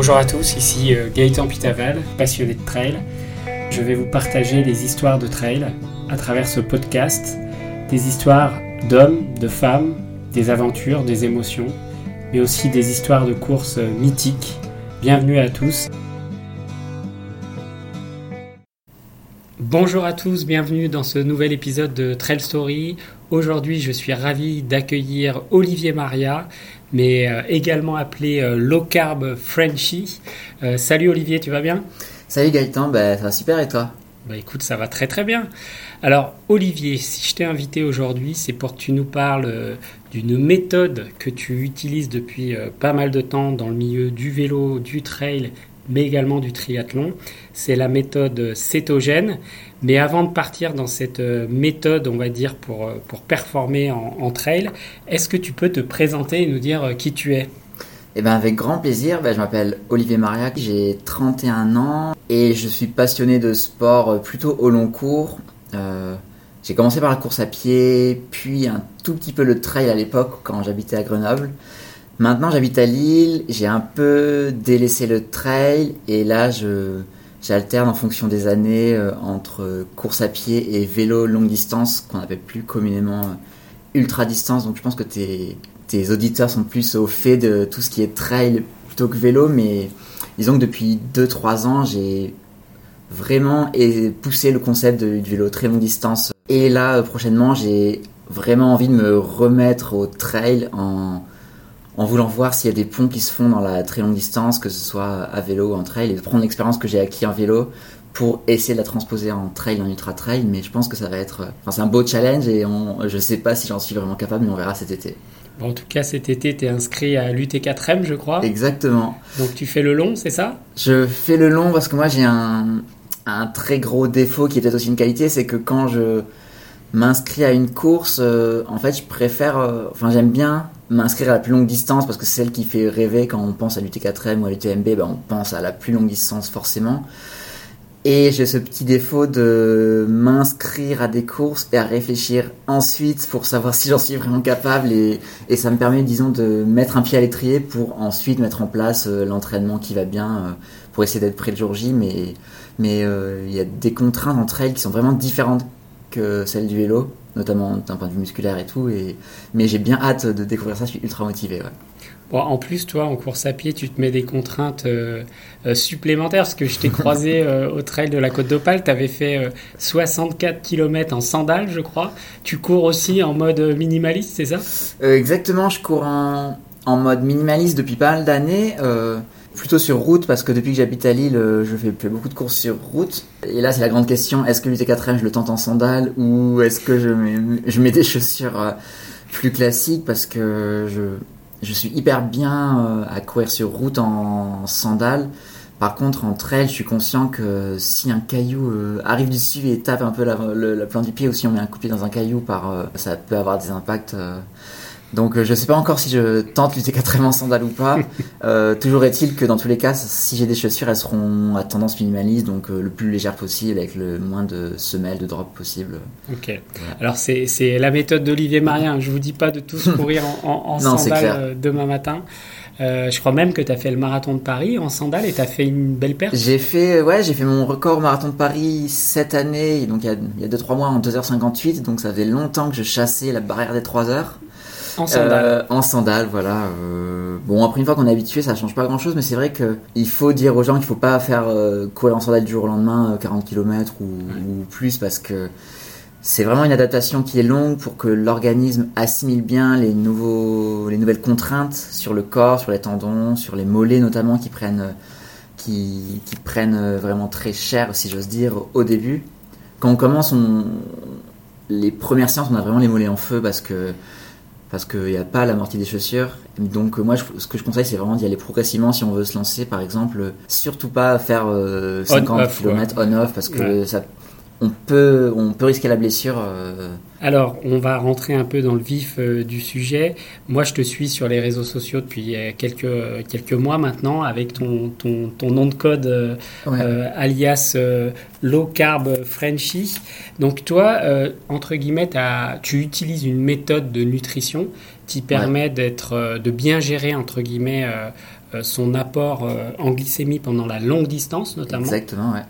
Bonjour à tous, ici euh, Gaëtan Pitaval, passionné de trail. Je vais vous partager des histoires de trail à travers ce podcast, des histoires d'hommes, de femmes, des aventures, des émotions, mais aussi des histoires de courses mythiques. Bienvenue à tous. Bonjour à tous, bienvenue dans ce nouvel épisode de Trail Story. Aujourd'hui, je suis ravi d'accueillir Olivier Maria, mais euh, également appelé euh, Low Carb Frenchy. Euh, salut Olivier, tu vas bien? Salut Gaëtan, bah, ça va super et toi? Bah écoute, ça va très très bien. Alors Olivier, si je t'ai invité aujourd'hui, c'est pour que tu nous parles d'une méthode que tu utilises depuis pas mal de temps dans le milieu du vélo, du trail mais également du triathlon. C'est la méthode cétogène. Mais avant de partir dans cette euh, méthode, on va dire, pour, euh, pour performer en, trail, est-ce que tu peux te présenter et nous dire euh, qui tu es? Eh ben avec grand plaisir, ben, je m'appelle Olivier Mariac, j'ai 31 ans et je suis passionné de sport plutôt au long cours. j'ai commencé par la course à pied, puis un tout petit peu le trail à l'époque quand j'habitais à Grenoble. Maintenant, j'habite à Lille, j'ai un peu délaissé le trail et là, je j'alterne en fonction des années euh, entre course à pied et vélo longue distance, qu'on appelle plus communément euh, ultra distance. Donc, je pense que tes, auditeurs sont plus au fait de tout ce qui est trail plutôt que vélo, mais disons que depuis 2-3 ans, j'ai vraiment poussé le concept du vélo très longue distance. Et là, euh, prochainement, j'ai vraiment envie de me remettre au trail en en voulant voir s'il y a des ponts qui se font dans la très longue distance, que ce soit à vélo ou en trail, et de prendre l'expérience que j'ai acquis en vélo pour essayer de la transposer en trail, en ultra trail. Mais je pense que ça va être, enfin, c'est un beau challenge et on, je sais pas si j'en suis vraiment capable, mais on verra cet été. Bon, en tout cas, cet été, tu es inscrit à l'UT4M, je crois. Exactement. Donc tu fais le long, c'est ça? Je fais le long parce que moi j'ai un, un très gros défaut qui est peut-être aussi une qualité, c'est que quand je m'inscris à une course, euh, en fait, je préfère, euh, enfin, j'aime bien m'inscrire à la plus longue distance parce que c'est celle qui fait rêver quand on pense à l'UT4M ou à l'UTMB, ben, on pense à la plus longue distance forcément. Et j'ai ce petit défaut de m'inscrire à des courses et à réfléchir ensuite pour savoir si j'en suis vraiment capable et, ça me permet, disons, de mettre un pied à l'étrier pour ensuite mettre en place euh, l'entraînement qui va bien pour essayer d'être prêt le jour J. Mais mais il y a des contraintes entre elles qui sont vraiment différentes que celle du vélo, notamment d'un point de vue musculaire et tout. Et... Mais j'ai bien hâte de découvrir ça, je suis ultra motivé. Bon, en plus, toi, en course à pied, tu te mets des contraintes euh, euh, supplémentaires, parce que je t'ai croisé euh, au trail de la Côte d'Opale, tu avais fait 64 km en sandales, je crois. Tu cours aussi en mode minimaliste, c'est ça? Exactement, je cours en, en, mode minimaliste depuis pas mal d'années plutôt sur route parce que depuis que j'habite à Lille, euh, je fais, beaucoup de courses sur route. Et là, c'est la grande question est-ce que l'UT4M je le tente en sandales ou est-ce que je mets, des chaussures euh, plus classiques parce que je, suis hyper bien euh, à courir sur route en sandales. Par contre, en trail, je suis conscient que si un caillou arrive dessus et tape un peu la, la, plante du pied ou si on met un coup de pied dans un caillou, par, ça peut avoir des impacts donc euh, je ne sais pas encore si je tente l'UT4M en sandales ou pas. Euh, toujours est-il que dans tous les cas, si j'ai des chaussures, elles seront à tendance minimaliste, donc euh, le plus légère possible, avec le moins de semelles, de drops possible. Ok. Alors c'est la méthode d'Olivier Marien. Je vous dis pas de tous courir en, sandales demain matin. je crois même que tu as fait le marathon de Paris en sandales et tu as fait une belle perte. J'ai fait, ouais, j'ai fait mon record marathon de Paris cette année, donc il y a 2-3 mois en 2h58, donc ça faisait longtemps que je chassais la barrière des 3 heures. En sandales. Euh, en sandales, voilà. Euh, bon, après une fois qu'on est habitué, ça change pas grand chose, mais c'est vrai qu'il faut dire aux gens qu'il faut pas faire euh, courir en sandales du jour au lendemain 40 km ou, plus parce que c'est vraiment une adaptation qui est longue pour que l'organisme assimile bien les, nouveaux, les nouvelles contraintes sur le corps, sur les tendons, sur les mollets notamment qui prennent, qui, qui prennent vraiment très cher, si j'ose dire, au début. Quand on commence, on, les premières séances, on a vraiment les mollets en feu parce que parce qu'il n'y a pas l'amorti des chaussures. Donc moi, ce que je conseille, c'est vraiment d'y aller progressivement si on veut se lancer. Par exemple, surtout pas faire 50 km on-off parce que ça on peut, on peut risquer la blessure. Euh. Alors, on va rentrer un peu dans le vif euh, du sujet. Moi, je te suis sur les réseaux sociaux depuis euh, quelques, quelques mois maintenant avec ton, ton, ton nom de code alias Low Carb Frenchy. Donc, toi, entre guillemets, tu utilises une méthode de nutrition qui permet d'être, de bien gérer entre guillemets son apport en glycémie pendant la longue distance notamment. Exactement, ouais.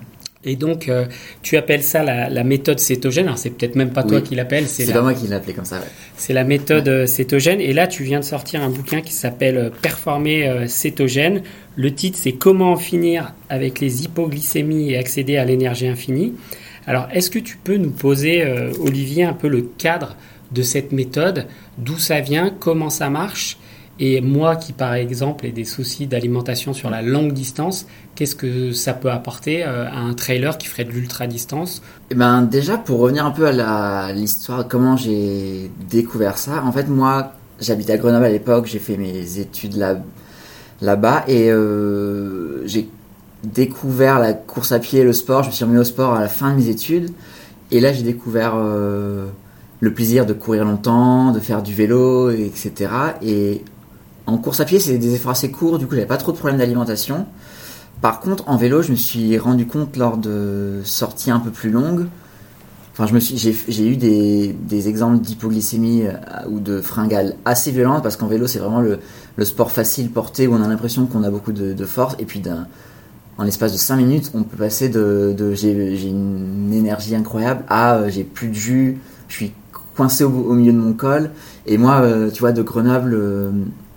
Et donc, euh, tu appelles ça la, méthode cétogène. Alors, c'est peut-être même pas toi qui l'appelles. C'est pas moi qui l'appelais comme ça. Ouais. C'est la méthode euh, cétogène. Et là, tu viens de sortir un bouquin qui s'appelle euh, Performer cétogène. Le titre, c'est Comment en finir avec les hypoglycémies et accéder à l'énergie infinie. Alors, est-ce que tu peux nous poser, Olivier, un peu le cadre de cette méthode, d'où ça vient, comment ça marche? Et moi qui, par exemple, ai des soucis d'alimentation sur la longue distance, qu'est-ce que ça peut apporter euh, à un trailer qui ferait de l'ultra-distance Eh ben, déjà, pour revenir un peu à l'histoire, comment j'ai découvert ça. En fait, moi, j'habite à Grenoble à l'époque, j'ai fait mes études là, là-bas et euh, j'ai découvert la course à pied, le sport. Je me suis remis au sport à la fin de mes études. Et là, j'ai découvert euh, le plaisir de courir longtemps, de faire du vélo, etc. Et en course à pied, c'est des efforts assez courts, du coup, j'avais pas trop de problèmes d'alimentation. Par contre, en vélo, je me suis rendu compte lors de sorties un peu plus longues. Enfin, j'ai, eu des, exemples d'hypoglycémie euh, ou de fringales assez violentes parce qu'en vélo, c'est vraiment le, sport facile porté où on a l'impression qu'on a beaucoup de, force et puis en l'espace de 5 minutes, on peut passer de, j'ai, une énergie incroyable à euh, j'ai plus de jus, je suis coincé au, milieu de mon col. Et moi, euh, tu vois, de Grenoble,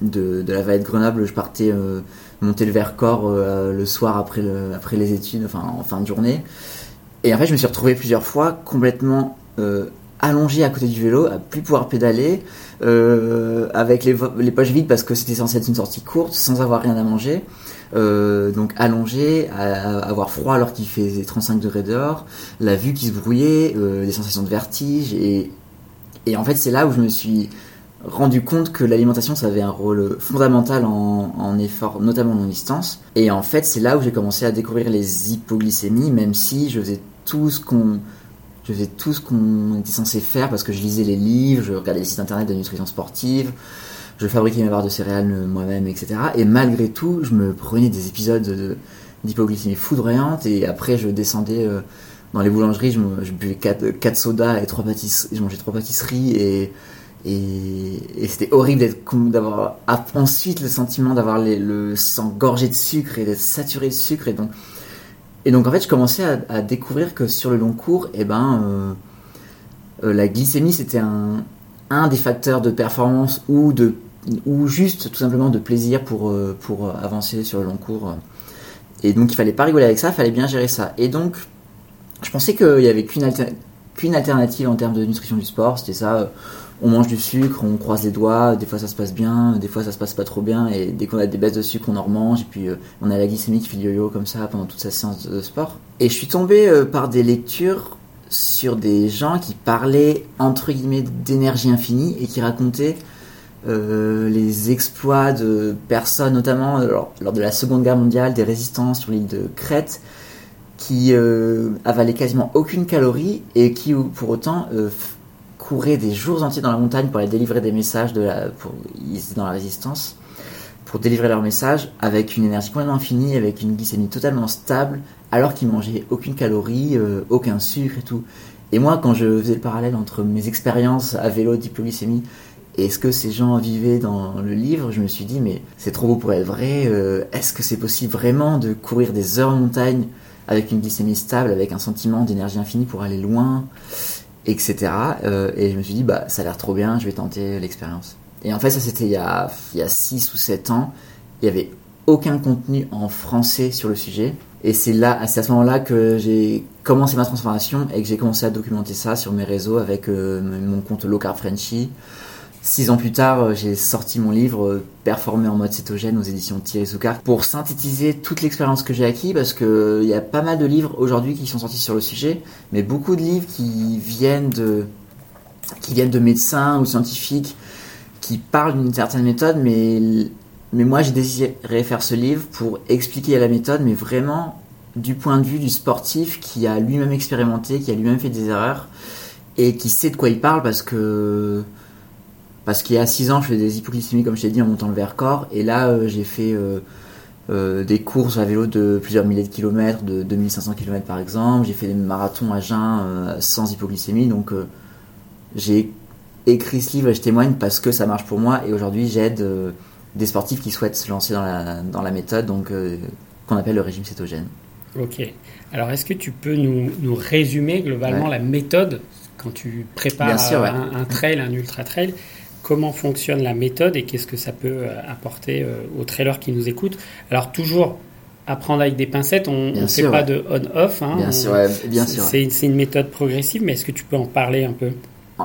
de, la vallée de Grenoble, je partais euh, monter le Vercors euh, le soir après, les études, enfin en fin de journée. Et en fait, je me suis retrouvé plusieurs fois complètement euh, allongé à côté du vélo, à plus pouvoir pédaler, avec les, poches vides parce que c'était censé être une sortie courte, sans avoir rien à manger. donc allongé, à, avoir froid alors qu'il fait 35 degrés dehors, la vue qui se brouillait, des sensations de vertige. Et en fait, c'est là où je me suis rendu compte que l'alimentation ça avait un rôle fondamental en, effort, notamment en distance. Et en fait, c'est là où j'ai commencé à découvrir les hypoglycémies, même si je faisais tout ce qu'on je faisais tout ce qu'on était censé faire parce que je lisais les livres, je regardais les sites internet de nutrition sportive, je fabriquais mes barres de céréales moi-même, etc. Et malgré tout, je me prenais des épisodes d'hypoglycémie foudroyante et après je descendais euh, dans les boulangeries, je, je buvais 4, 4 sodas et trois pâtisseries, je mangeais trois pâtisseries et et, c'était horrible d'avoir ensuite le sentiment d'avoir le sang gorgé de sucre et d'être saturé de sucre. Et donc, et donc en fait, je commençais à, découvrir que sur le long cours, eh ben, euh, euh, la glycémie c'était un, des facteurs de performance ou de ou juste tout simplement de plaisir pour, euh, pour avancer sur le long cours. Et donc il fallait pas rigoler avec ça, il fallait bien gérer ça. Et donc je pensais qu'il y avait qu'une qu'une alternative en termes de nutrition du sport, c'était ça on mange du sucre, on croise les doigts, des fois ça se passe bien, des fois ça se passe pas trop bien, et dès qu'on a des baisses de sucre, on en remange, et puis euh, on a la glycémie qui fait du yo-yo comme ça pendant toute sa séance de sport. Et je suis tombé euh, par des lectures sur des gens qui parlaient entre guillemets d'énergie infinie et qui racontaient euh, les exploits de personnes, notamment lors, de la Seconde Guerre mondiale, des résistants sur l'île de Crète, qui avalaient quasiment aucune calorie et qui pour autant couraient des jours entiers dans la montagne pour aller délivrer des messages la, dans la résistance pour délivrer leurs messages avec une énergie complètement infinie, avec une glycémie totalement stable, alors qu'ils mangeaient aucune calorie, euh, aucun sucre et tout. Et moi, quand je faisais le parallèle entre mes expériences à vélo d'hypoglycémie et ce que ces gens vivaient dans le livre, je me suis dit, mais c'est trop beau pour être vrai. Euh, est-ce que c'est possible vraiment de courir des heures en montagne avec une glycémie stable, avec un sentiment d'énergie infinie pour aller loin? Etc. Euh, et je me suis dit, bah, ça a l'air trop bien, je vais tenter l'expérience. Et en fait, ça c'était il y a, il y a 6 ou 7 ans. Il y avait aucun contenu en français sur le sujet. Et c'est là, c'est à ce moment-là que j'ai commencé ma transformation et que j'ai commencé à documenter ça sur mes réseaux avec euh, mon compte Low Carb Frenchy, Six ans plus tard, euh, j'ai sorti mon livre euh, Performer en mode cétogène aux éditions Thierry Soucard pour synthétiser toute l'expérience que j'ai acquis parce que il y a pas mal de livres aujourd'hui qui sont sortis sur le sujet, mais beaucoup de livres qui viennent de qui viennent de médecins ou scientifiques qui parlent d'une certaine méthode, mais mais moi j'ai désiré faire ce livre pour expliquer la méthode, mais vraiment du point de vue du sportif qui a lui-même expérimenté, qui a lui-même fait des erreurs et qui sait de quoi il parle parce que parce qu'il y a 6 ans, je faisais des hypoglycémies, comme je t'ai dit, en montant le Vercors. Et là, euh, j'ai fait euh, euh, des courses à vélo de plusieurs milliers de kilomètres, de 2500 km par exemple. J'ai fait des marathons à jeun sans hypoglycémie. Donc, j'ai écrit ce livre et je témoigne parce que ça marche pour moi. Et aujourd'hui, j'aide des sportifs qui souhaitent se lancer dans la, dans la méthode donc qu'on appelle le régime cétogène. Ok. Alors, est-ce que tu peux nous, nous résumer globalement la méthode quand tu prépares un, un, trail, un ultra trail? Comment fonctionne la méthode et qu'est-ce que ça peut apporter aux trailers qui nous écoutent Alors, toujours apprendre avec des pincettes, on ne fait pas de on-off. Hein, bien sûr, bien sûr. C'est une méthode progressive, mais est-ce que tu peux en parler un peu?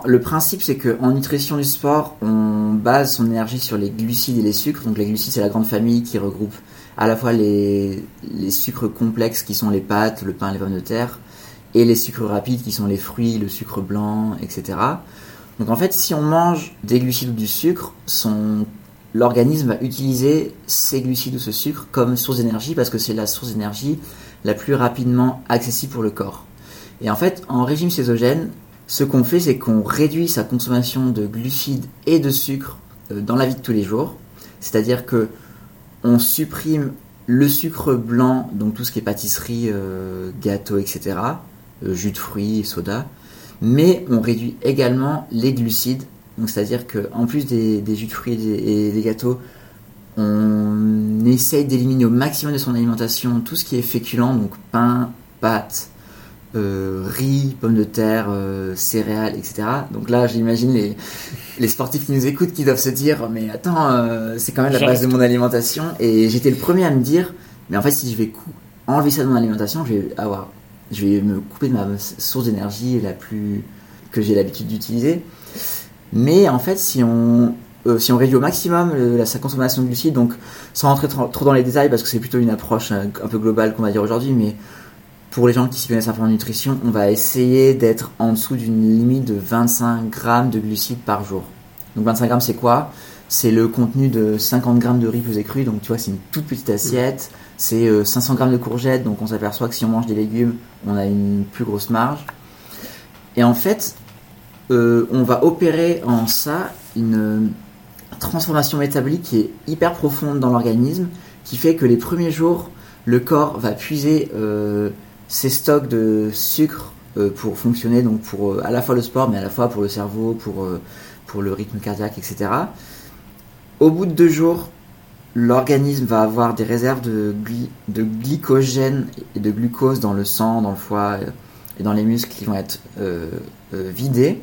Le principe, c'est qu'en nutrition du sport, on base son énergie sur les glucides et les sucres. Donc les glucides, c'est la grande famille qui regroupe à la fois les, les sucres complexes qui sont les pâtes, le pain, les pommes de terre, et les sucres rapides qui sont les fruits, le sucre blanc, etc. Donc en fait, si on mange des glucides ou du sucre, l'organisme va utiliser ces glucides ou ce sucre comme source d'énergie parce que c'est la source d'énergie la plus rapidement accessible pour le corps. Et en fait, en régime cétogène, ce qu'on fait, c'est qu'on réduit sa consommation de glucides et de sucre euh, dans la vie de tous les jours. C'est-à-dire que on supprime le sucre blanc, donc tout ce qui est pâtisserie, euh, gâteau, etc., euh, jus de fruits, soda, mais on réduit également les glucides donc c'est-à-dire qu'en plus des, jus de fruits et des, gâteaux, on essaye d'éliminer au maximum de son alimentation tout ce qui est féculent, donc pain, pâtes, euh, riz, pommes de terre, euh, céréales, etc. Donc là, j'imagine les, les sportifs qui nous écoutent qui doivent se dire, mais attends, euh, c'est quand même la base de mon alimentation. Et j'étais le premier à me dire, mais en fait, si je vais enlever ça de mon alimentation, je vais avoir, je vais me couper de ma source d'énergie la plus que j'ai l'habitude d'utiliser. Mais en fait, si on, euh, si on réduit au maximum sa consommation de glucides, donc sans rentrer trop, dans les détails, parce que c'est plutôt une approche euh, un, peu globale qu'on va dire aujourd'hui, mais pour les gens qui s'y connaissent un peu en nutrition, on va essayer d'être en dessous d'une limite de 25 grammes de glucides par jour. Donc 25 grammes, c'est quoi? C'est le contenu de 50 grammes de riz plus cru, donc tu vois, c'est une toute petite assiette. C'est 500 grammes de courgettes, donc on s'aperçoit que si on mange des légumes, on a une plus grosse marge. Et en fait, euh, on va opérer en ça une transformation métabolique qui est hyper profonde dans l'organisme, qui fait que les premiers jours, le corps va puiser euh, ses stocks de sucre euh, pour fonctionner, donc pour à la fois le sport, mais à la fois pour le cerveau, pour, pour le rythme cardiaque, etc. Au bout de deux jours, l'organisme va avoir des réserves de, glycogène et de glucose dans le sang, dans le foie et dans les muscles qui vont être vidés.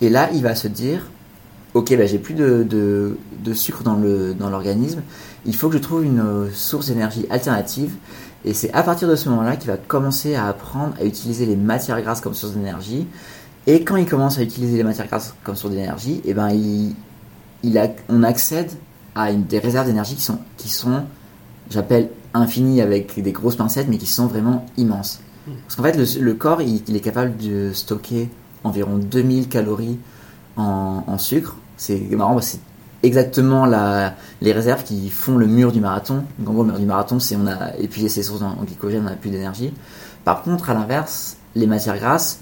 Et là, il va se dire, ok, bah, j'ai plus de, sucre dans l'organisme, il faut que je trouve une euh, source d'énergie alternative. Et c'est à partir de ce moment-là qu'il va commencer à apprendre à utiliser les matières grasses comme source d'énergie. Et quand il commence à utiliser les matières grasses comme source d'énergie, et eh ben on accède à une, des réserves d'énergie qui sont, qui sont j'appelle infinies avec des grosses pincettes, mais qui sont vraiment immenses. Mmh. Parce qu'en fait, le, le corps, il, il, est capable de stocker environ 2000 calories en, sucre. C'est marrant, c'est exactement la, les réserves qui font le mur du marathon. en gros, le mur du marathon, c'est on a épuisé ses sources en, glycogène, on n'a plus d'énergie. Par contre, à l'inverse, les matières grasses,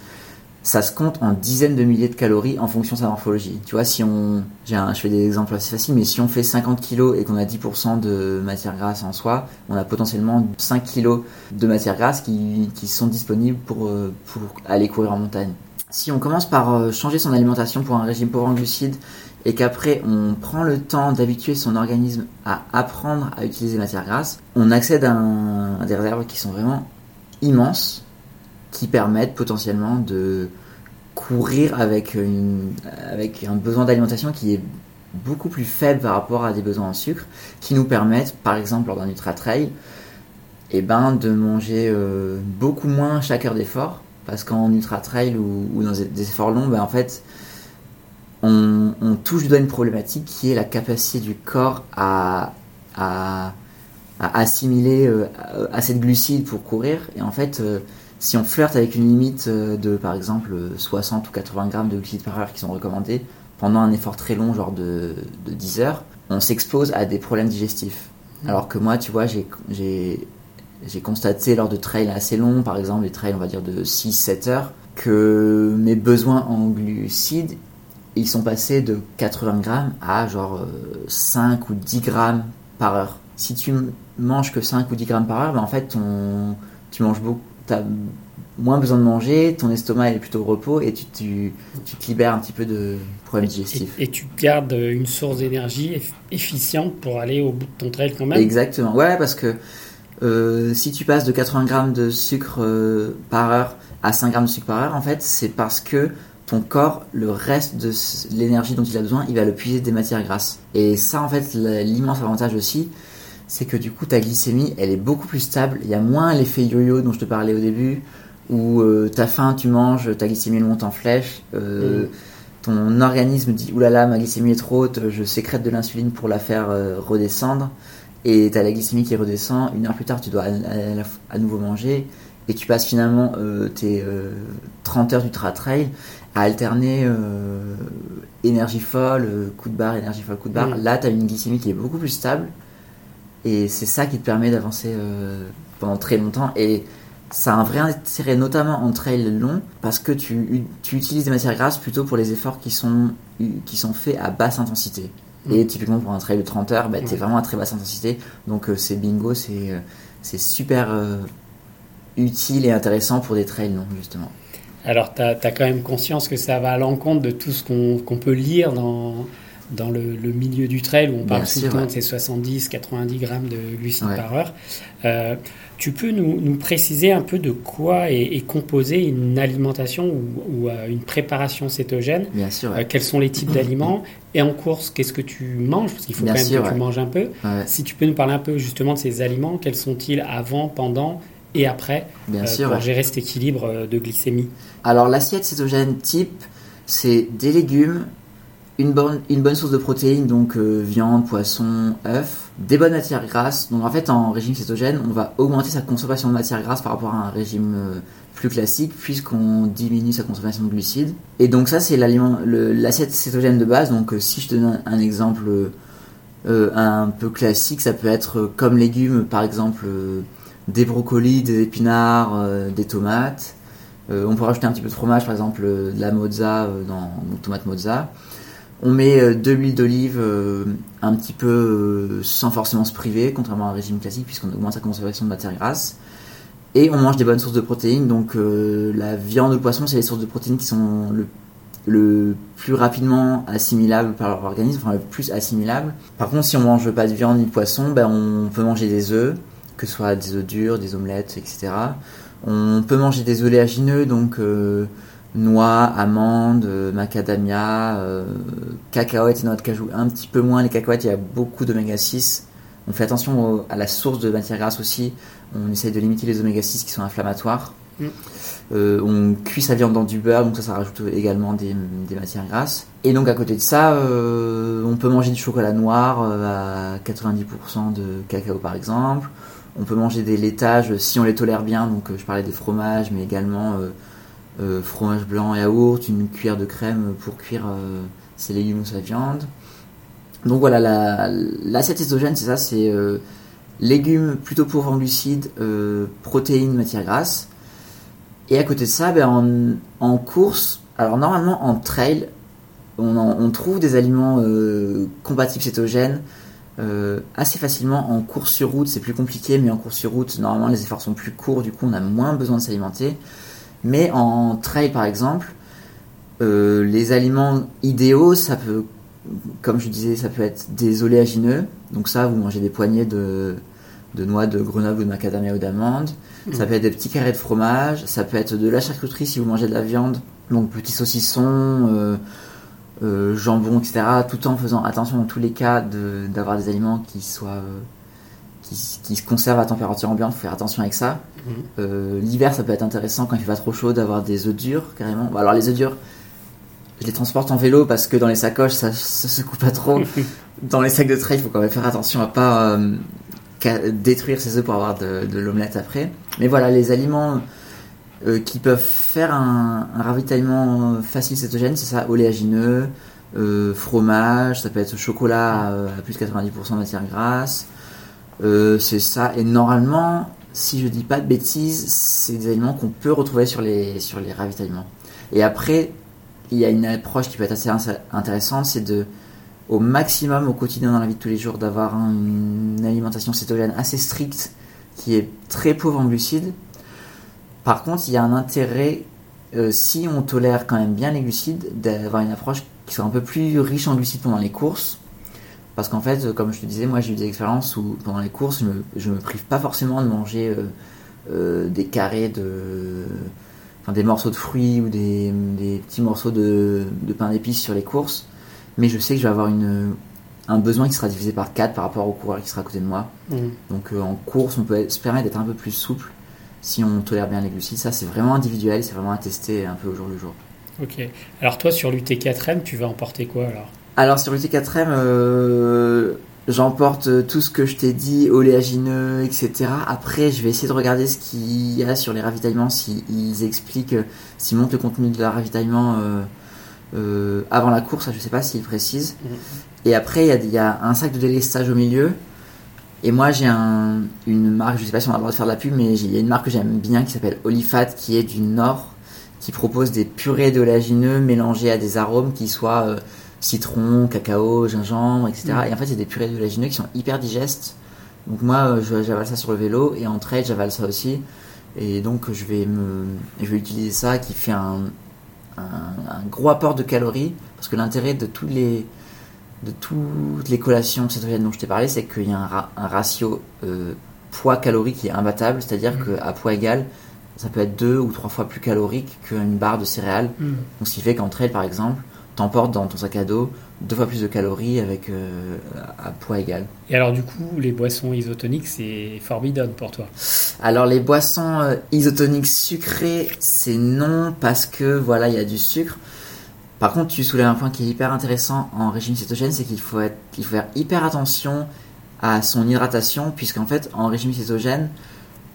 ça se compte en dizaines de milliers de calories en fonction de sa morphologie. Tu vois, si on, un, je fais des exemples assez faciles, mais si on fait 50 kg et qu'on a 10% de matières grasses en soi, on a potentiellement 5 kg de matières grasses qui, sont disponibles pour, euh, pour aller courir en montagne si on commence par euh, changer son alimentation pour un régime pauvre en glucides et qu'après on prend le temps d'habituer son organisme à apprendre à utiliser les matières grasses, on accède à, des réserves qui sont vraiment immenses, qui permettent potentiellement de courir avec, avec un besoin d'alimentation qui est beaucoup plus faible par rapport à des besoins en sucre, qui nous permettent, par exemple lors d'un ultra trail, eh ben, de manger euh, beaucoup moins chaque heure d'effort parce qu'en ultra trail ou, dans des efforts longs, ben, en fait, on, touche du une problématique qui est la capacité du corps à, assimiler euh, assez de glucides pour courir. Et en fait, euh, si on flirte avec une limite euh, de par exemple 60 ou 80 grammes de glucides par heure qui sont recommandés pendant un effort très long, genre de, de 10 heures, on s'expose à des problèmes digestifs. Mmh. Alors que moi, tu vois, j'ai constaté lors de trails assez longs, par exemple des trails on va dire de 6-7 heures, que mes besoins en glucides, ils sont passés de 80 grammes à genre 5 euh, ou 10 grammes par heure. Si tu manges que 5 ou 10 grammes par heure, ben en fait tu manges beaucoup, as moins besoin de manger, ton estomac est plutôt au repos et tu, tu, tu te libères un petit peu de problèmes digestifs. Et, et tu gardes une source d'énergie efficiente pour aller au bout de ton trail quand même. Exactement, ouais, parce que euh, si tu passes de 80 grammes de sucre euh, par heure à 5 grammes de sucre par heure, en fait, c'est parce que ton corps, le reste de l'énergie dont il a besoin, il va le puiser des matières grasses. Et ça, en fait, l'immense avantage aussi, c'est que du coup, ta glycémie, elle est beaucoup plus stable. Il y a moins l'effet yo-yo dont je te parlais au début, où euh, t'as faim, tu manges, ta glycémie monte en flèche. Euh, mm. Ton organisme dit oulala, ma glycémie est trop haute, je sécrète de l'insuline pour la faire euh, redescendre. Et t'as la glycémie qui redescend. Une heure plus tard, tu dois à, nouveau manger. Et tu passes finalement tes 30 heures du trail à alterner énergie folle, coup de barre, énergie folle, coup de barre. Mm. Là, tu as une glycémie qui est beaucoup plus stable. Et c'est ça qui te permet d'avancer pendant très longtemps. Et ça a un vrai intérêt, notamment en trail long, parce que tu, tu, utilises des matières grasses plutôt pour les efforts qui sont, qui sont faits à basse intensité. Mm. Et typiquement pour un trail de 30 heures, bah, tu es vraiment à très basse intensité. Donc euh, c'est bingo, c'est euh, super euh, utile et intéressant pour des trails longs, justement. Alors tu as, quand même conscience que ça va à l'encontre de tout ce qu'on peut lire dans, dans le, milieu du trail, où on parle souvent de ces 70-90 grammes de glucides par heure. Euh, tu peux nous, préciser un peu de quoi est, composée une alimentation ou, euh, une préparation cétogène? Bien sûr. Euh, quels sont les types d'aliments? Et en course, qu'est-ce que tu manges? Parce qu'il faut quand même que tu manges un peu. Si tu peux nous parler un peu justement de ces aliments, quels sont-ils avant, pendant et après Bien sûr, pour gérer cet équilibre de glycémie? Alors l'assiette cétogène type, c'est des légumes, une bonne, une bonne source de protéines, donc euh, viande, poisson, œufs, des bonnes matières grasses. Donc en fait, en régime cétogène, on va augmenter sa consommation de matières grasses par rapport à un régime euh, plus classique, puisqu'on diminue sa consommation de glucides. Et donc ça, c'est l'assiette cétogène de base. Donc euh, si je te donne un, exemple un peu classique, ça peut être comme légumes, par exemple, des brocolis, des épinards, des tomates. on peut rajouter un petit peu de fromage, par exemple de la mozza dans tomate mozza. On met euh, de l'huile d'olive euh, un petit peu euh, sans forcément se priver, contrairement à un régime classique, puisqu'on augmente sa consommation de matières grasses. Et on mange des bonnes sources de protéines, donc la viande ou le poisson, c'est les sources de protéines qui sont le, plus rapidement assimilables par leur organisme, enfin le plus assimilables. Par contre, si on mange pas de viande ni de poisson, ben, on peut manger des œufs, que ce soit des œufs durs, des omelettes, etc. On peut manger des oléagineux, donc noix, amandes, euh, macadamia, euh, cacahuètes et noix de cajou. Un petit peu moins les cacahuètes, il y a beaucoup d'oméga 6. On fait attention à la source de matière grasse aussi. On essaye de limiter les oméga 6 qui sont inflammatoires. Mm. Euh, on cuit sa viande dans du beurre, donc ça, ça rajoute également des, matières grasses. Et donc à côté de ça, on peut manger du chocolat noir à 90% de cacao par exemple. On peut manger des laitages si on les tolère bien, donc je parlais des fromages, mais également euh, fromage blanc, yaourt, une cuillère de crème pour cuire euh, ses légumes ou sa viande. Donc voilà, l'assiette la, cétogène, c'est ça, c'est euh, légumes plutôt pauvres en glucides, protéines, matières grasses. Et à côté de ça, ben, en, course, alors normalement en trail, on, on trouve des aliments compatibles cétogènes assez facilement. En course sur route, c'est plus compliqué, mais en course sur route, normalement les efforts sont plus courts, du coup on a moins besoin de s'alimenter. Mais en trail, par exemple, euh, les aliments idéaux, ça peut, comme je disais, ça peut être des oléagineux. Donc ça, vous mangez des poignées de, de noix de Grenoble ou de macadamia ou d'amande. Mmh. Ça peut être des petits carrés de fromage. Ça peut être de la charcuterie si vous mangez de la viande. Donc petits saucissons, euh, euh, jambon, etc. Tout en faisant attention dans tous les cas d'avoir des aliments qui soient qui, se conserve à température ambiante, faut faire attention avec ça. Mhm. Euh, l'hiver, ça peut être intéressant quand il fait pas trop chaud d'avoir des œufs durs carrément. alors les œufs durs, je les transporte en vélo parce que dans les sacoches, ça, se coupe pas trop. dans les sacs de trail, il faut quand même faire attention à pas euh, détruire ces œufs pour avoir de, l'omelette après. Mais voilà, les aliments euh, qui peuvent faire un, ravitaillement facile cétogène, c'est ça, oléagineux, fromage, ça peut être chocolat à plus de 90% de matière grasse. Euh, c'est ça. Et normalement, si je dis pas de bêtises, c'est des aliments qu'on peut retrouver sur les, sur les ravitaillements. Et après, il y a une approche qui peut être assez intéressante, c'est de, au maximum au quotidien dans la vie de tous les jours, d'avoir une alimentation cétogène assez stricte, qui est très pauvre en glucides. Par contre, il y a un intérêt, euh, si on tolère quand même bien les glucides, d'avoir une approche qui soit un peu plus riche en glucides pendant les courses. Parce qu'en fait, comme je te disais, moi j'ai eu des expériences où pendant les courses, je me, je me prive pas forcément de manger euh, euh, des carrés de. Enfin, des morceaux de fruits ou des, des petits morceaux de, de pain d'épices sur les courses. Mais je sais que je vais avoir une, un besoin qui sera divisé par 4 par rapport au coureur qui sera à côté de moi. Mhm. Donc euh, en course, on peut se permettre d'être un peu plus souple si on tolère bien les glucides. Ça, c'est vraiment individuel, c'est vraiment à tester un peu au jour le jour. Ok. Alors toi, sur l'UT4M, tu vas emporter quoi alors? Alors sur l'UT4M, euh, j'emporte tout ce que je t'ai dit, oléagineux, etc. Après, je vais essayer de regarder ce qu'il y a sur les ravitaillements, s'ils expliquent, euh, s'ils montrent le contenu de la ravitaillement euh, euh, avant la course, je sais pas s'ils précisent. Mhm. Et après, il y a- il y, a un sac de délestage au milieu. Et moi, j'ai un, une marque, je sais pas si on a le droit de faire de la pub, mais il y a une marque que j'aime bien qui s'appelle Olifat, qui est du Nord, qui propose des purées d'oléagineux mélangées à des arômes qui soient citron, cacao, gingembre, etc. Mm. Et en fait, c'est des purées d'oléagineux qui sont hyper digestes. Donc moi, euh, j'avale ça sur le vélo et en trail, j'avale ça aussi. Et donc, je vais me, je vais utiliser ça qui fait un, un, un gros apport de calories parce que l'intérêt de tous les de toutes les collations cétogènes dont je t'ai parlé, c'est qu'il y a un, ra- un ratio euh, poids-calorie qui est imbattable, c'est-à-dire Mhm. qu'à poids égal, ça peut être deux ou trois fois plus calorique qu'une barre de céréales. Mhm. Donc, ce qui fait qu'en trail, par exemple, t'emportes dans ton sac à dos deux fois plus de calories avec euh, à poids égal. Et alors du coup, les boissons isotoniques, c'est forbidden pour toi. Alors les boissons euh, isotoniques sucrées, c'est non parce que voilà, il y a du sucre. Par contre, tu soulèves un point qui est hyper intéressant en régime cétogène, c'est qu'il faut être, il faut faire hyper attention à son hydratation, puisqu'en fait, en régime cétogène,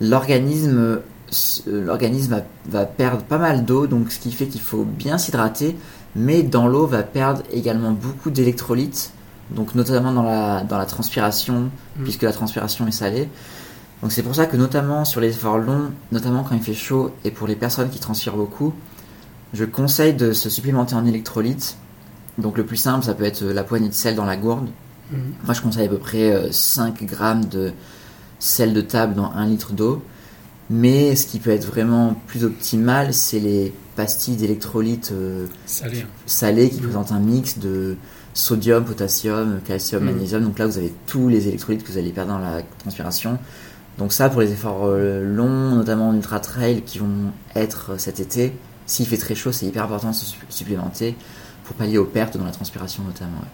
l'organisme, euh, s- l'organisme va, va perdre pas mal d'eau, donc ce qui fait qu'il faut bien s'hydrater, mais dans l'eau va perdre également beaucoup d'électrolytes, donc notamment dans la, dans la transpiration, Mm. puisque la transpiration est salée. Donc c'est pour ça que notamment sur les efforts longs, notamment quand il fait chaud et pour les personnes qui transpirent beaucoup, je conseille de se supplémenter en électrolytes. Donc le plus simple, ça peut être la poignée de sel dans la gourde. Mhm. Moi je conseille à peu près euh, 5 grammes de sel de table dans 1 litre d'eau. Mais ce qui peut être vraiment plus optimal, c'est les pastilles d'électrolytes euh, Salé. hein. qui Mhm. présentent un mix de sodium, potassium, calcium, Mhm. magnésium. Donc là, vous avez tous les électrolytes que vous allez perdre dans la transpiration. Donc ça, pour les efforts euh, longs, notamment en ultra trail, qui vont être euh, cet été, s'il fait très chaud, c'est hyper important de se su- supplémenter pour pallier aux pertes dans la transpiration notamment. ouais.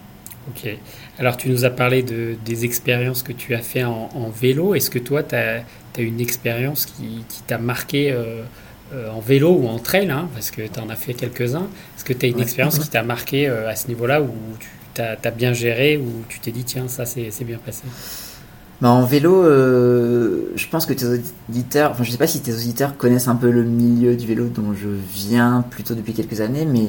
Ok. Alors tu nous as parlé de, des expériences que tu as fait en, en vélo. Est-ce que toi, tu as, une expérience qui, qui t'a marqué euh, euh, en vélo ou en trail hein, Parce que tu en as fait quelques-uns. Est-ce que tu as une Ouais. expérience qui t'a marqué euh, à ce niveau-là où tu as, bien géré, où tu t'es dit, tiens, ça c'est c'est bien passé? Bah, en vélo, euh, je pense que tes auditeurs, enfin je sais pas si tes auditeurs connaissent un peu le milieu du vélo dont je viens plutôt depuis quelques années, mais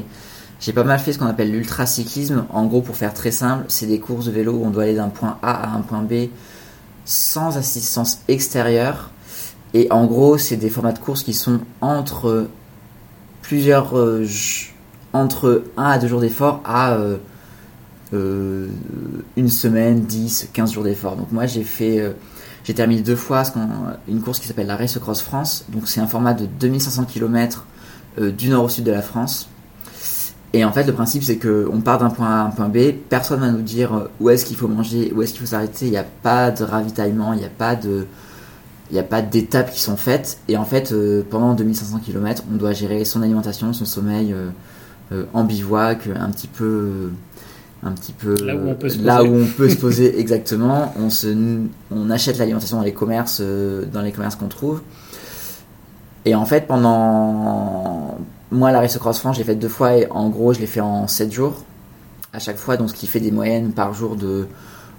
j'ai pas mal fait ce qu'on appelle l'ultracyclisme. En gros, pour faire très simple, c'est des courses de vélo où on doit aller d'un point A à un point B sans assistance extérieure. Et en gros, c'est des formats de courses qui sont entre plusieurs, euh, entre 1 à 2 jours d'effort à euh, euh, une semaine, 10, 15 jours d'effort. Donc moi j'ai fait, euh, j'ai terminé deux fois qu'on- une course qui s'appelle la Race Cross France. Donc c'est un format de 2500 km euh, du nord au sud de la France. Et en fait le principe c'est que on part d'un point A à un point B, personne va nous dire euh, où est-ce qu'il faut manger, où est-ce qu'il faut s'arrêter, il n'y a pas de ravitaillement, il n'y a pas de... Il n'y a pas d'étapes qui sont faites et en fait euh, pendant 2500 km on doit gérer son alimentation, son sommeil euh, euh, en bivouac, un petit peu un petit peu Là où on peut se là poser. où on peut se poser exactement. On se, on achète l'alimentation dans les commerces, dans les commerces qu'on trouve. Et en fait, pendant moi la race cross France, j'ai fait deux fois et en gros, je l'ai fait en 7 jours à chaque fois, donc ce qui fait des moyennes par jour de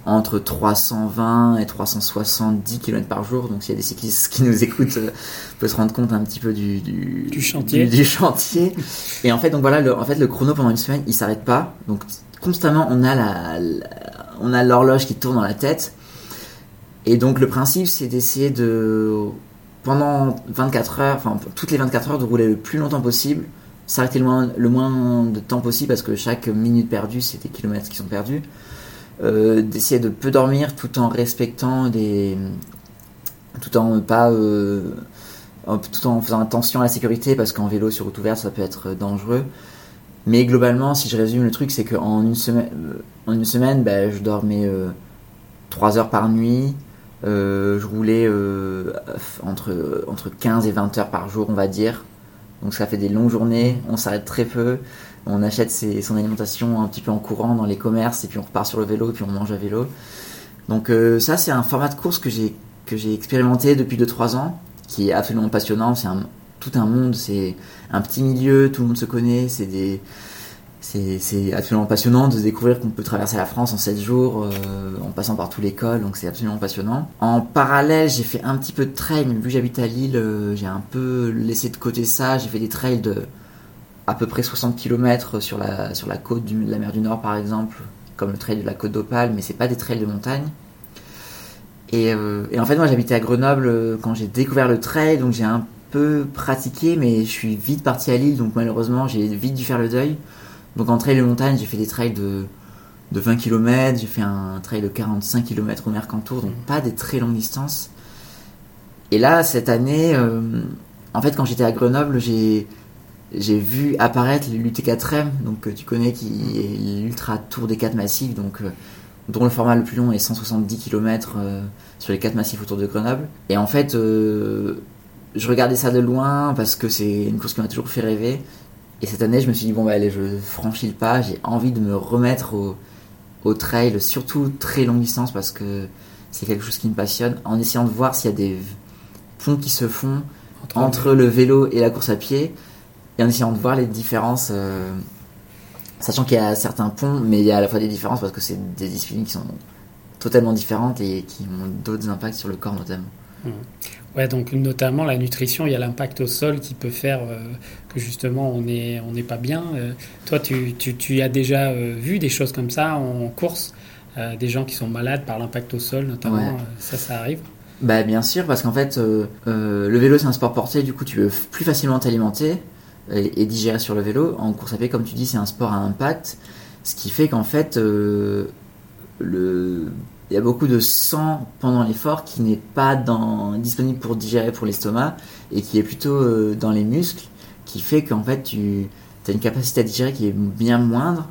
entre 320 et 370 km par jour. Donc s'il y a des cyclistes qui nous écoutent, euh, peut se rendre compte un petit peu du, du, Du chantier. du- du chantier. Et en fait, donc voilà, le, en fait, le chrono pendant une semaine, il s'arrête pas. Donc constamment, on a la, la- on a l'horloge qui tourne dans la tête. Et donc le principe, c'est d'essayer de pendant 24 heures, enfin toutes les 24 heures, de rouler le plus longtemps possible, s'arrêter le moins, le moins de temps possible parce que chaque minute perdue, c'est des kilomètres qui sont perdus. Euh, d'essayer de peu dormir tout en respectant des tout en pas euh, tout en faisant attention à la sécurité parce qu'en vélo sur route ouverte ça peut être dangereux. Mais globalement, si je résume le truc, c'est qu'en une semaine, en une semaine, ben, je dormais 3 heures par nuit. je roulais entre, entre 15 et 20 heures par jour, on va dire. Donc ça fait des longues journées, on s'arrête très peu, on achète son alimentation un petit peu en courant dans les commerces et puis on repart sur le vélo et puis on mange à vélo. Donc euh, ça c'est un format de course que j'ai que j'ai expérimenté depuis 2-3 ans, qui est absolument passionnant. C'est tout un monde, c'est un petit milieu, tout le monde se connaît, c'est c'est absolument passionnant de découvrir qu'on peut traverser la France en 7 jours euh, en passant par tout l'école, donc c'est absolument passionnant. En parallèle, j'ai fait un petit peu de trail, mais vu que j'habite à Lille, euh, j'ai un peu laissé de côté ça. J'ai fait des trails de à peu près 60 km sur la, sur la côte de la mer du Nord par exemple, comme le trail de la côte d'Opale, mais c'est pas des trails de montagne. Et, euh, en fait, moi j'habitais à Grenoble quand j'ai découvert le trail, donc j'ai un peu pratiqué, mais je suis vite parti à Lille, donc malheureusement j'ai vite dû faire le deuil. Donc en trail de montagne, j'ai fait des trails de, de 20 km, j'ai fait un trail de 45 km au Mercantour, donc pas des très longues distances. Et là, cette année, euh, en fait, quand j'étais à Grenoble, j'ai j'ai vu apparaître l'UT4M, donc tu connais qui est l'Ultra Tour des 4 massifs, donc euh, dont le format le plus long est 170 km euh, sur les 4 massifs autour de Grenoble. Et en fait, je regardais ça de loin parce que c'est une course qui m'a toujours fait rêver. Et cette année, je me suis dit, bon, bah, allez, je franchis le pas, j'ai envie de me remettre au, au trail, surtout très longue distance, parce que c'est quelque chose qui me passionne, en essayant de voir s'il y a des ponts qui se font entre, le vélo et la course à pied, et en essayant de voir les différences, euh, sachant qu'il y a certains ponts, mais il y a à la fois des différences parce que c'est des disciplines qui sont totalement différentes et qui ont d'autres impacts sur le corps notamment. Mmh. Ouais, donc notamment la nutrition, il y a l'impact au sol qui peut faire euh, que justement on n'est on n'est pas bien. Euh, toi, tu, tu, tu, as déjà euh, vu des choses comme ça en course, des gens qui sont malades par l'impact au sol notamment, ça, ça arrive? Bah, Bien sûr, parce qu'en fait, le vélo c'est un sport porté, du coup tu veux plus facilement t'alimenter et, digérer sur le vélo. En course à pied, comme tu dis, c'est un sport à impact, ce qui fait qu'en fait, le il y a beaucoup de sang pendant l'effort qui n'est pas dans, disponible pour digérer pour l'estomac et qui est plutôt euh, dans les muscles, qui fait qu'en fait tu as une capacité à digérer qui est bien moindre.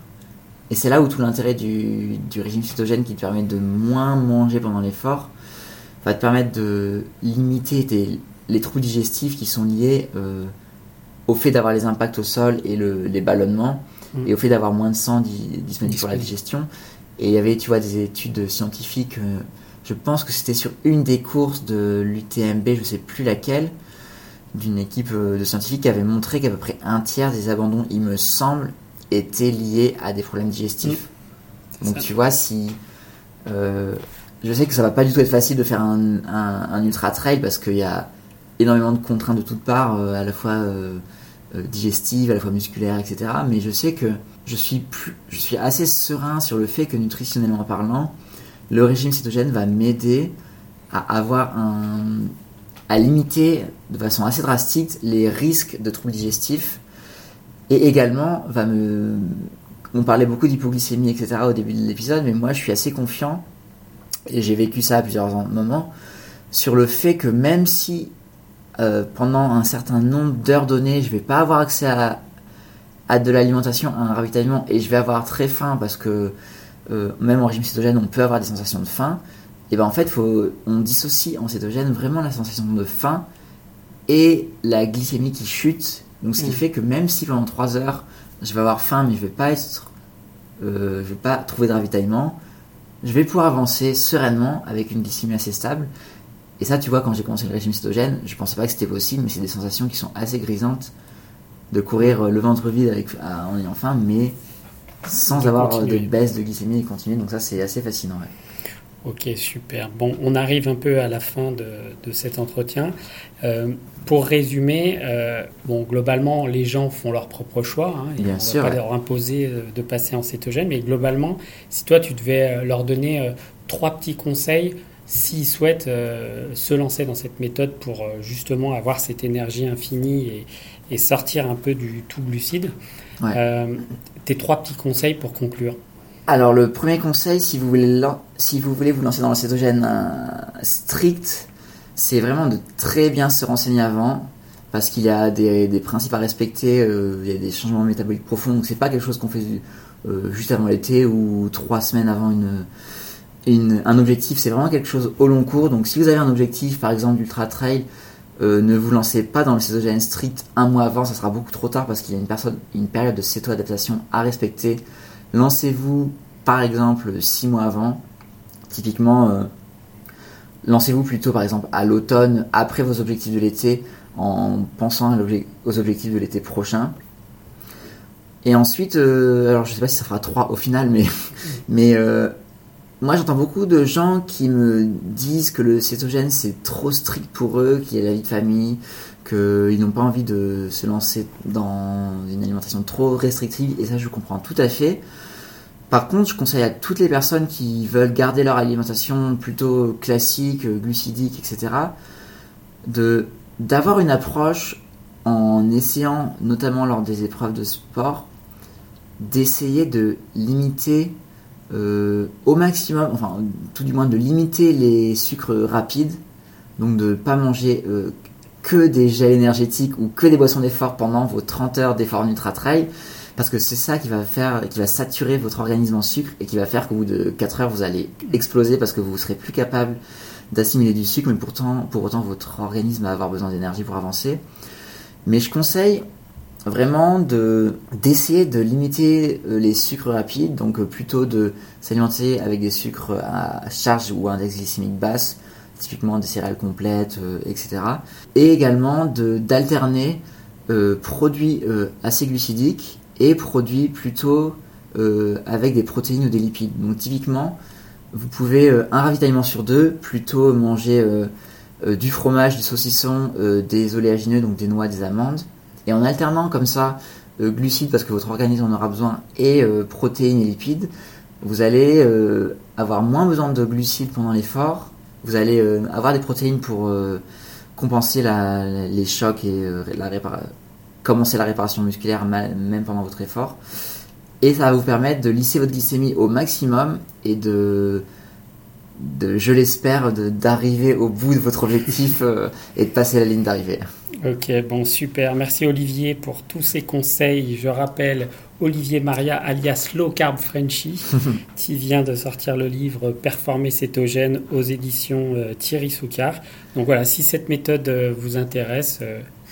Et c'est là où tout l'intérêt du, régime cétogène qui te permet de moins manger pendant l'effort va te permettre de limiter les troubles digestifs qui sont liés euh, au fait d'avoir les impacts au sol et le, les ballonnements mmh. et au fait d'avoir moins de sang disponible pour la digestion et il y avait, tu vois, des études scientifiques. Euh, je pense que c'était sur une des courses de l'UTMB, je sais plus laquelle, d'une équipe euh, de scientifiques qui avait montré qu'à peu près un tiers des abandons, il me semble, étaient liés à des problèmes digestifs. Donc tu vois, si euh, je sais que ça va pas du tout être facile de faire un, ultra trail parce qu'il y a énormément de contraintes de toutes parts, à la fois digestives, à la fois musculaires, etc. Mais je sais que je suis, plus, je suis assez serein sur le fait que nutritionnellement parlant, le régime cétogène va m'aider à avoir un, à limiter de façon assez drastique les risques de troubles digestifs et également va me on parlait beaucoup d'hypoglycémie etc au début de l'épisode mais moi je suis assez confiant et j'ai vécu ça à plusieurs moments sur le fait que même si euh, pendant un certain nombre d'heures données je vais pas avoir accès à, à de l'alimentation, à un ravitaillement, et je vais avoir très faim parce que euh, même en régime cétogène, on peut avoir des sensations de faim, et ben en fait, faut, on dissocie en cétogène vraiment la sensation de faim et la glycémie qui chute. Donc ce qui mm. fait que même si pendant 3 heures, je vais avoir faim, mais je vais pas être, euh, je vais pas trouver de ravitaillement, je vais pouvoir avancer sereinement avec une glycémie assez stable. Et ça, tu vois, quand j'ai commencé le régime cétogène, je pensais pas que c'était possible, mais c'est des sensations qui sont assez grisantes de courir euh, le ventre vide avec, en ayant faim, mais sans avoir euh, de baisse de glycémie et continuer. Donc ça, c'est assez fascinant. Ok, super. Bon, on arrive un peu à la fin de, de cet entretien. Euh, pour résumer, bon, globalement, les gens font leur propre choix. Hein, Bien on sûr. Va pas leur imposer de passer en cétogène, mais globalement, si toi, tu devais leur donner trois petits conseils s'ils souhaitent se lancer dans cette méthode pour justement avoir cette énergie infinie et, et sortir un peu du tout glucide. Euh, tes trois petits conseils pour conclure. Alors le premier conseil, si vous voulez, si vous, voulez vous lancer dans le cétogène euh, strict, c'est vraiment de très bien se renseigner avant parce qu'il y a des, principes à respecter, euh, il y a des changements métaboliques profonds, donc c'est pas quelque chose qu'on fait euh, juste avant l'été ou trois semaines avant une, un objectif, c'est vraiment quelque chose au long cours. Donc si vous avez un objectif, par exemple d'ultra trail, euh, ne vous lancez pas dans le cétogène strict un mois avant, ça sera beaucoup trop tard parce qu'il y a une, période de céto-adaptation à respecter. Lancez-vous par exemple six mois avant. Typiquement, lancez-vous plutôt par exemple à l'automne, après vos objectifs de l'été, en pensant aux objectifs de l'été prochain. Et ensuite, euh, alors je sais pas si ça fera 3 au final, mais, euh, moi j'entends beaucoup de gens qui me disent que le cétogène c'est trop strict pour eux, qu'il y a la vie de famille, qu'ils n'ont pas envie de se lancer dans une alimentation trop restrictive, et ça je comprends tout à fait. Par contre, je conseille à toutes les personnes qui veulent garder leur alimentation plutôt classique, glucidique, etc., d'avoir une approche en essayant, notamment lors des épreuves de sport, d'essayer de limiter euh, au maximum, enfin tout du moins de limiter les sucres rapides, donc de ne pas manger euh, que des gels énergétiques ou que des boissons d'effort pendant vos 30 heures d'effort Nutra Trail, parce que c'est ça qui va faire, qui va saturer votre organisme en sucre et qui va faire qu'au bout de 4 heures vous allez exploser parce que vous serez plus capable d'assimiler du sucre, mais pourtant, pour autant, votre organisme va avoir besoin d'énergie pour avancer. Mais je conseille vraiment de d'essayer de limiter euh, les sucres rapides, donc euh, plutôt de s'alimenter avec des sucres à charge ou à index glycémique basse, typiquement des céréales complètes, euh, etc. Et également d'alterner produits assez glucidiques et produits plutôt avec des protéines ou des lipides. Donc typiquement, vous pouvez un ravitaillement sur deux plutôt manger du fromage, du saucisson, des oléagineux, donc des noix, des amandes. Et en alternant comme ça glucides parce que votre organisme en aura besoin et protéines et lipides, vous allez avoir moins besoin de glucides pendant l'effort. Vous allez avoir des protéines pour compenser les chocs et commencer la réparation musculaire même pendant votre effort. Et ça va vous permettre de lisser votre glycémie au maximum et de, je l'espère, d'arriver au bout de votre objectif euh, et de passer la ligne d'arrivée. Ok, bon, super. Merci Olivier pour tous ces conseils. Je rappelle Olivier Maria, alias Low Carb Frenchy, qui vient de sortir le livre Performer cétogène aux éditions euh, Thierry Soucard. Donc voilà, si cette méthode euh, vous intéresse,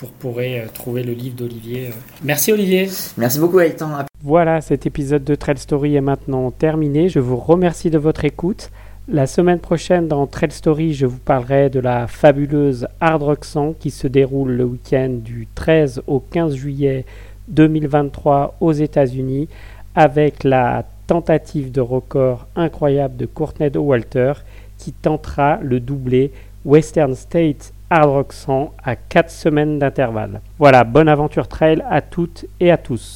vous pourrez trouver le livre d'Olivier. Merci Olivier. Merci beaucoup Gaëtan. Voilà, cet épisode de Trail Story est maintenant terminé. Je vous remercie de votre écoute. La semaine prochaine, dans Trail Story, je vous parlerai de la fabuleuse Hard Rock 100 qui se déroule le week-end du 13 au 15 juillet 2023 aux États-Unis avec la tentative de record incroyable de Courtney Walter qui tentera le doublé Western State Hard Rock 100 à 4 semaines d'intervalle. Voilà, bonne aventure trail à toutes et à tous.